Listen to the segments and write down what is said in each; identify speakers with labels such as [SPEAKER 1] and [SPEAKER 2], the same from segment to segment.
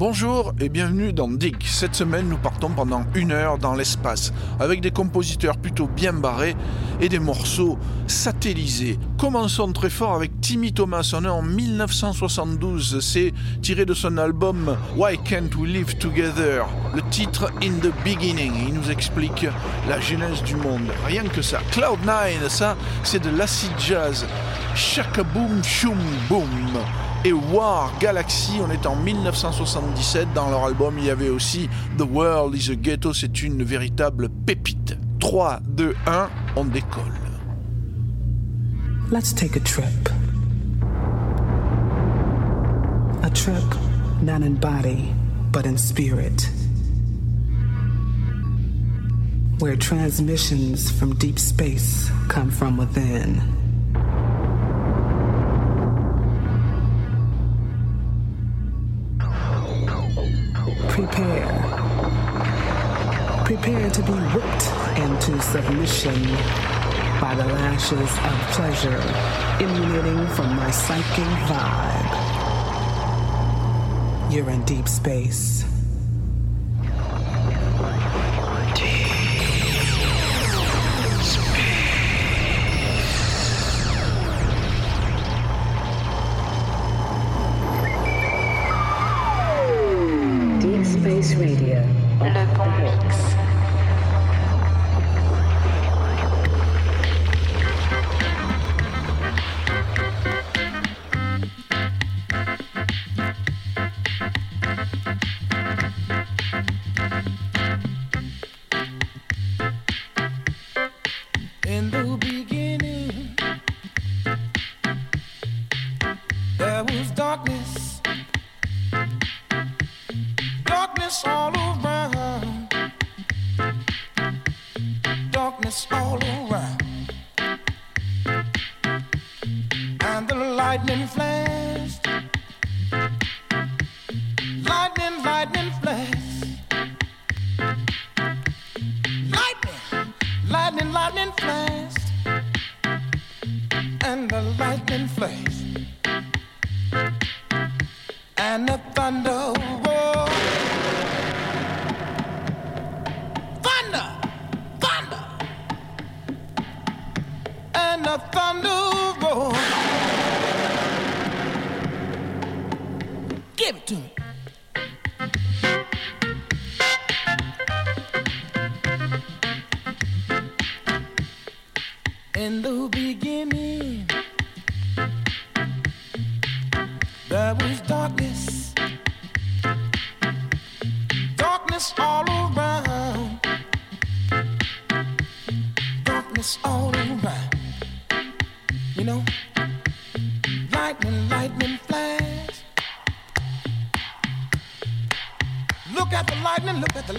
[SPEAKER 1] Bonjour et bienvenue dans Dig. Cette semaine, nous partons pendant une heure dans l'espace avec des compositeurs plutôt bien barrés et des morceaux satellisés. Commençons très fort avec Timmy Thomas. On est en 1972. C'est tiré de son album Why Can't We Live Together? Le titre In the Beginning. Il nous explique la genèse du monde. Rien que ça. Cloud9, ça, c'est de l'acid jazz. Shaka boom, choum boom et War Galaxy. On est en 1977. Dans leur album, il y avait aussi The World is a Ghetto. C'est une véritable pépite. 3, 2, 1, on décolle.
[SPEAKER 2] Let's take a trip. A trip not in body, but in spirit. Where transmissions from deep space come from within. Prepare. Prepare to be whipped into submission by the lashes of pleasure emanating from my psychic vibe. You're in deep space.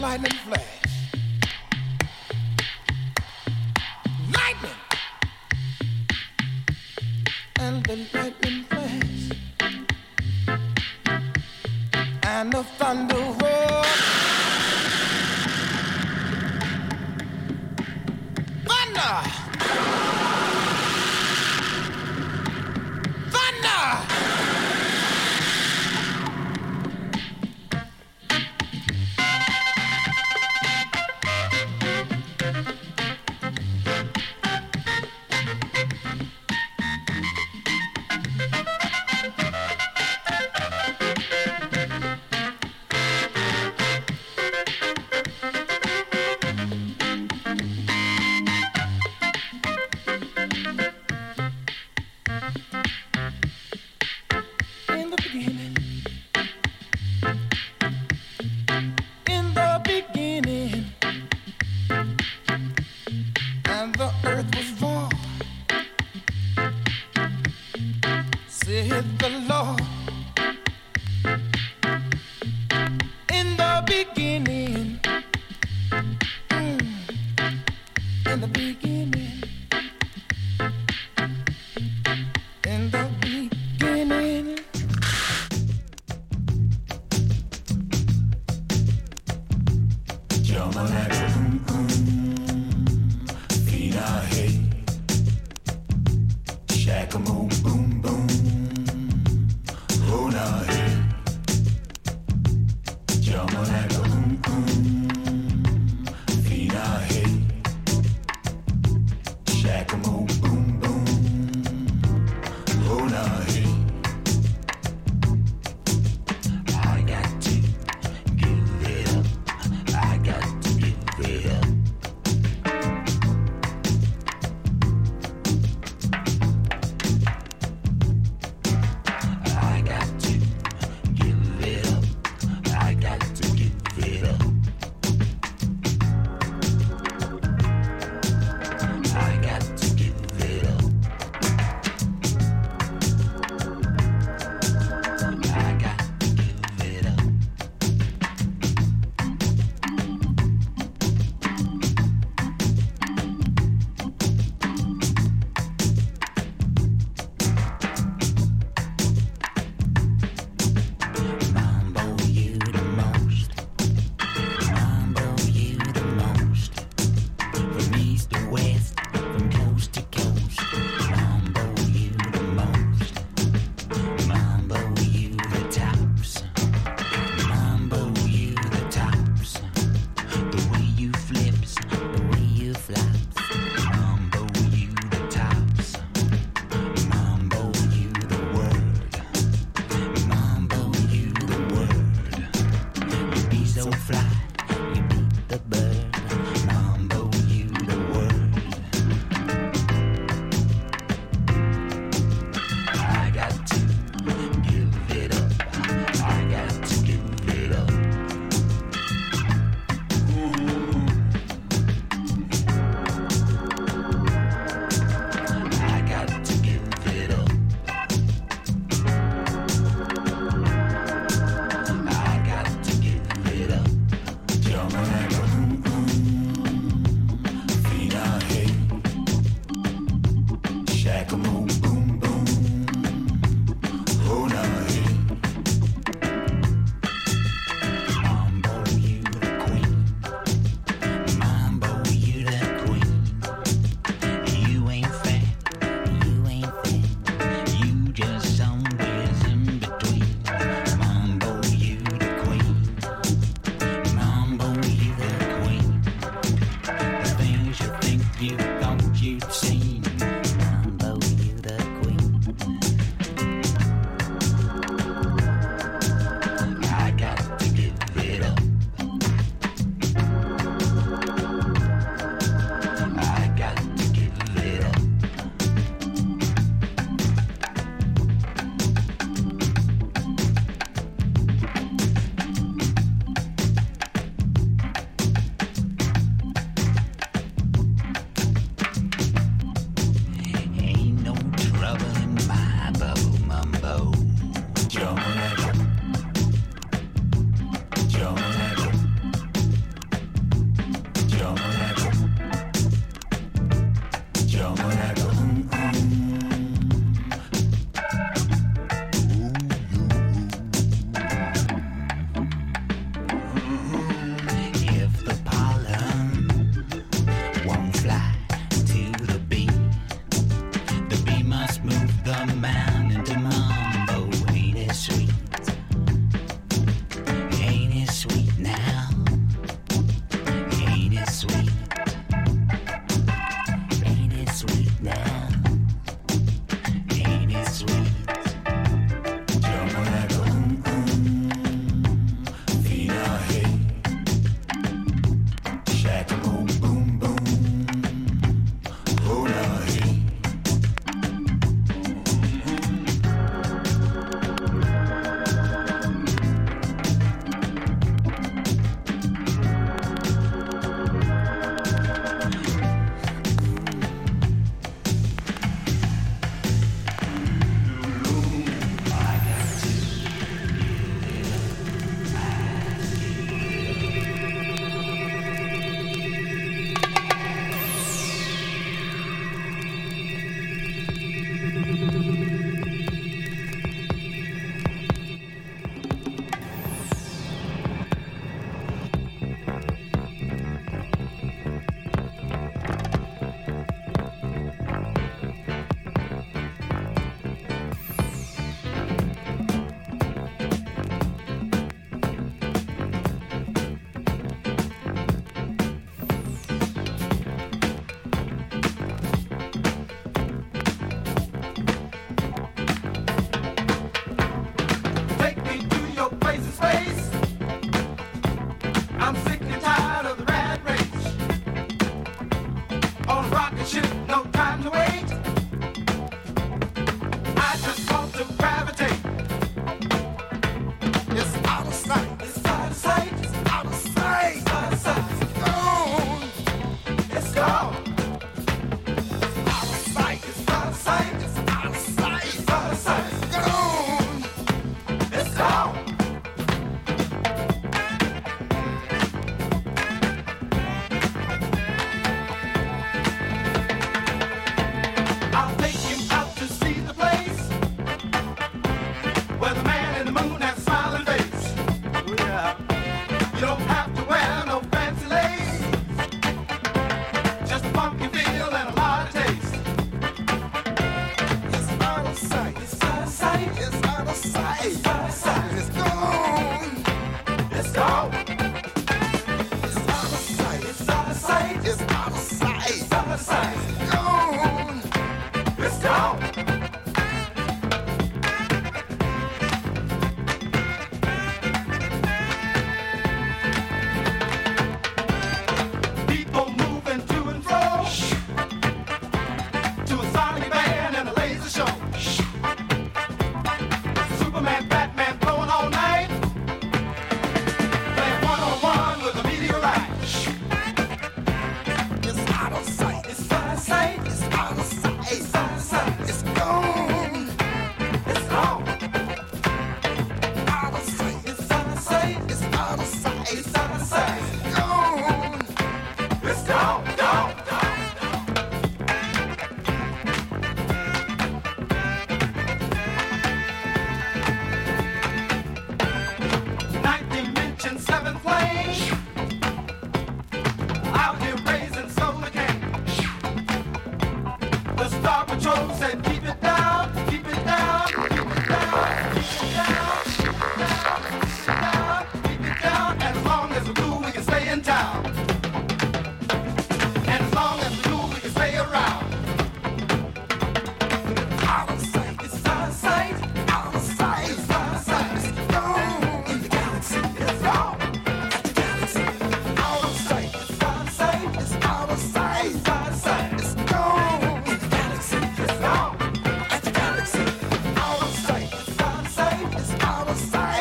[SPEAKER 3] Lightning, flash. Lightning and the lightning flash and the thunder roar. Thunder!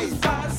[SPEAKER 4] Hey,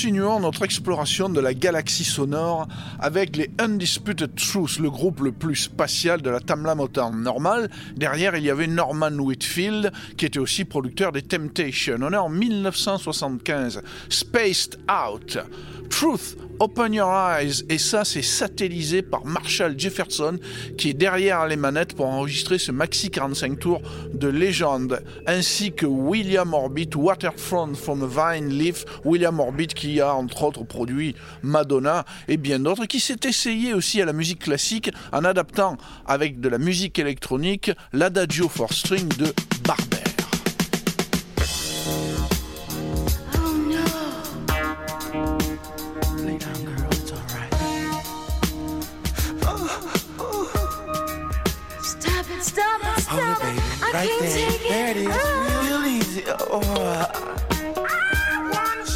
[SPEAKER 1] Continuons notre exploration de la galaxie sonore avec les Undisputed Truth, le groupe le plus spatial de la Tamla Motown. Normal, derrière il y avait Norman Whitfield qui était aussi producteur des Temptations. On est en 1975. Spaced Out. Truth, Open Your Eyes, et ça c'est satellisé par Marshall Jefferson qui est derrière les manettes pour enregistrer ce maxi 45 tours de légende, ainsi que William Orbit, Waterfront from Vine Leaf, William Orbit qui a entre autres produit Madonna et bien d'autres, qui s'est essayé aussi à la musique classique en adaptant avec de la musique électronique l'Adagio for String de Barber.
[SPEAKER 3] Right
[SPEAKER 5] can't
[SPEAKER 3] there.
[SPEAKER 5] take it.
[SPEAKER 3] There it is.
[SPEAKER 5] Ah.
[SPEAKER 3] Real easy. Oh.
[SPEAKER 6] One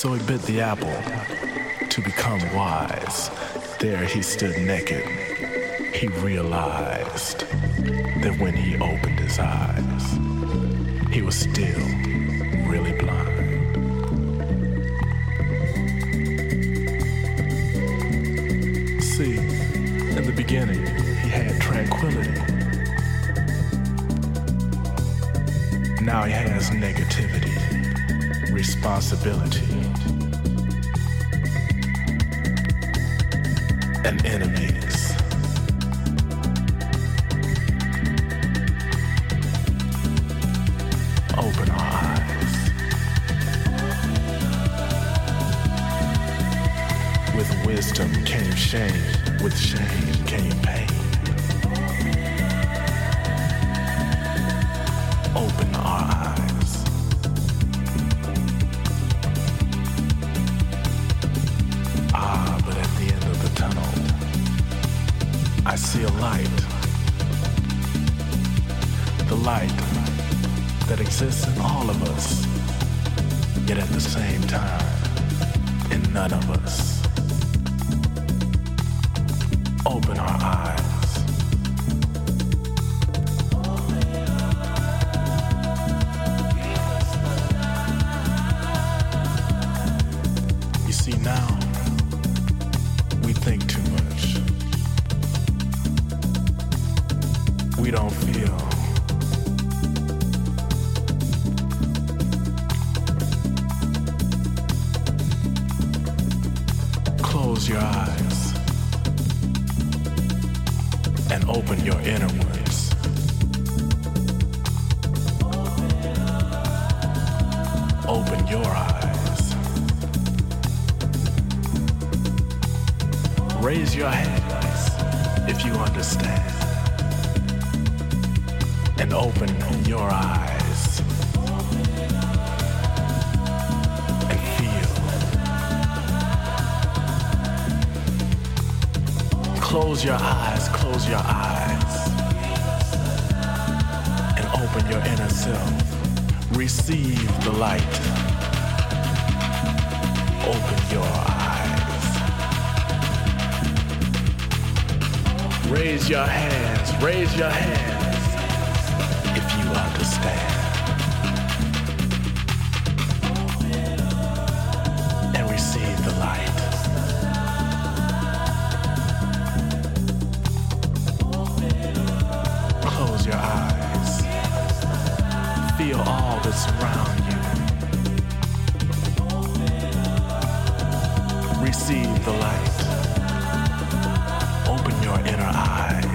[SPEAKER 7] So he bit the apple to become wise. There he stood naked. He realized that when he opened his eyes, he was still really blind. See, in the beginning, he had tranquility. Now he has negativity, responsibility, enemies. Open our eyes with wisdom came shame, with shame came pain. see a light. The light that exists in all of us, yet at the same time, in none of us. Raise your hands, raise your hands if you understand. And receive the light. Close your eyes. Feel all that's around you. Receive the light your inner
[SPEAKER 1] eye.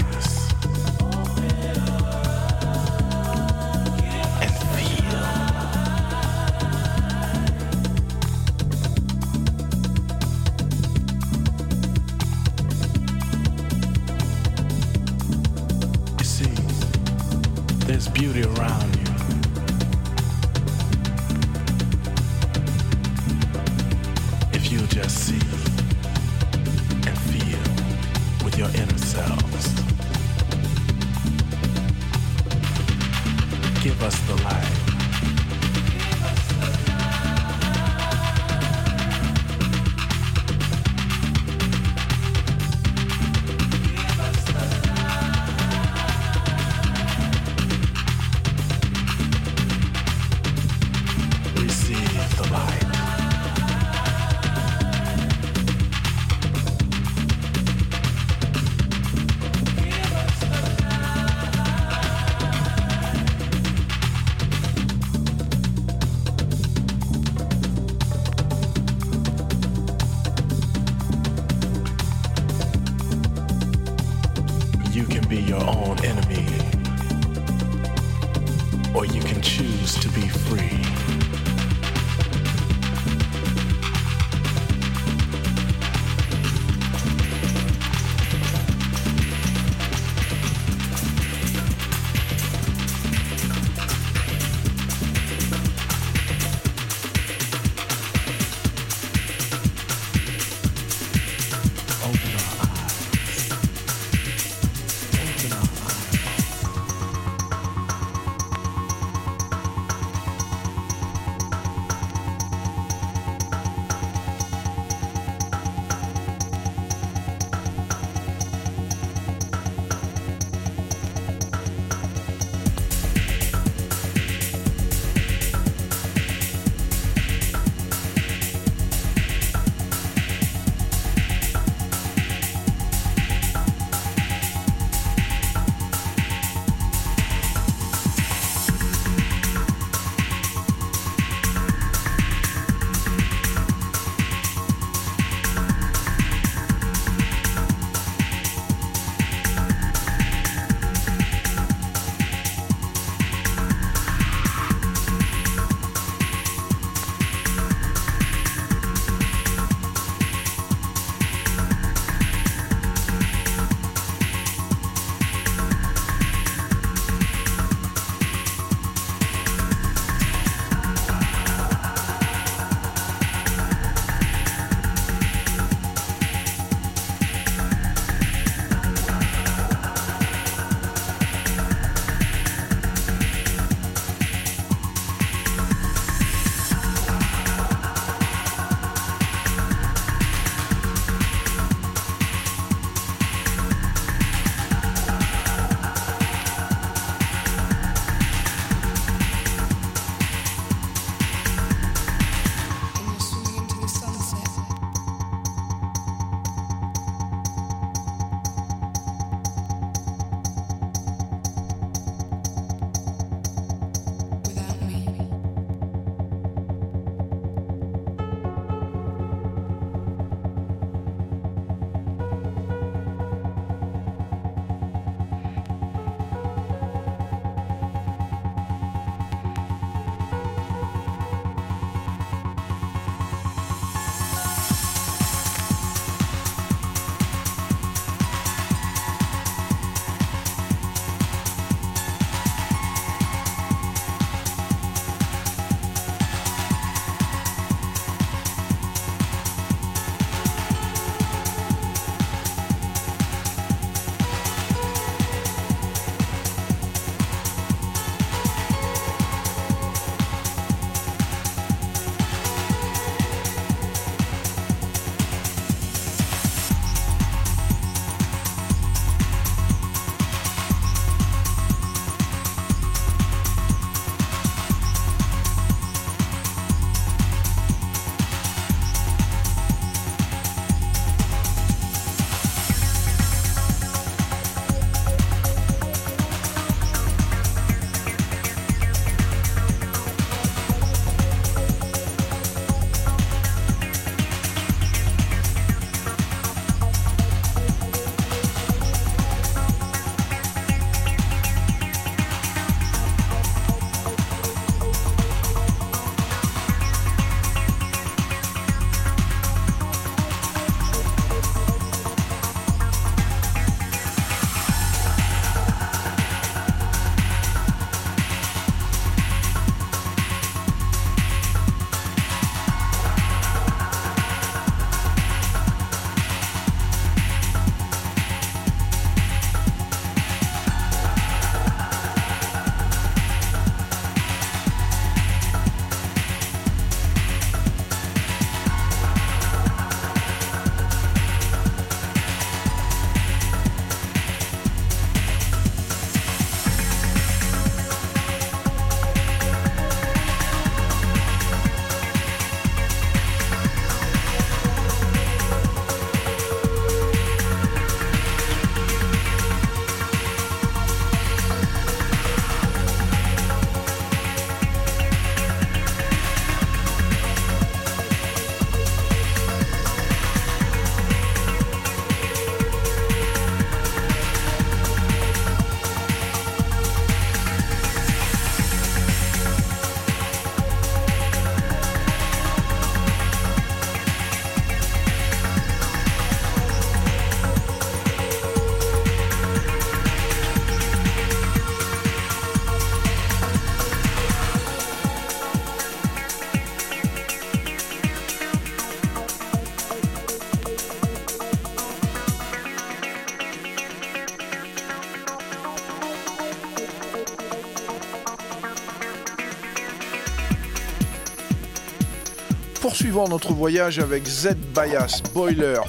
[SPEAKER 1] Notre voyage avec Z Bias, Boiler,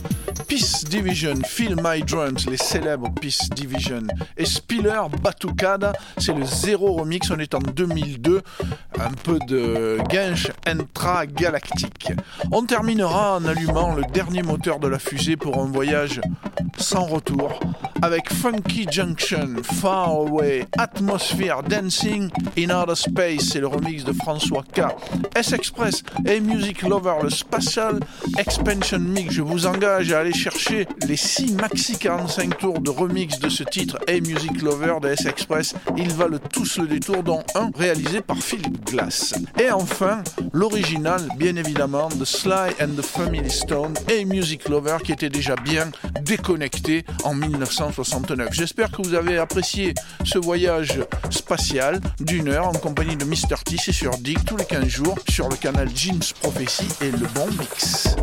[SPEAKER 1] Peace Division, Feel My Drums, les célèbres Peace Division, et Spiller Batucada, c'est le zéro remix, on est en 2002, un peu de Gensh intra-galactique. On terminera en allumant le dernier moteur de la fusée pour un voyage sans retour, avec Funky Junction, Far Away, Atmosphere Dancing in Outer Space, c'est le remix de François K. S-Express et Music Lover, le Spatial Expansion Mix. Je vous engage à aller chercher les 6 maxi 45 tours de remix de ce titre et Music Lover de S-Express. Ils valent tous le détour, dont un réalisé par Philip Glass. Et enfin, l'original, bien évidemment, de Sly and the Family Stone et Music Lover qui était déjà bien déconnecté en 1969. J'espère que vous avez apprécié ce voyage spatial d'une heure en compagnie de Mr. T. C'est sur Dig tous les 15 jours sur le canal Jeans Prophecy et le bon mix.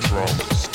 [SPEAKER 8] drums.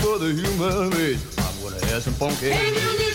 [SPEAKER 9] For the human race. I'm gonna have some funky.
[SPEAKER 5] Hey,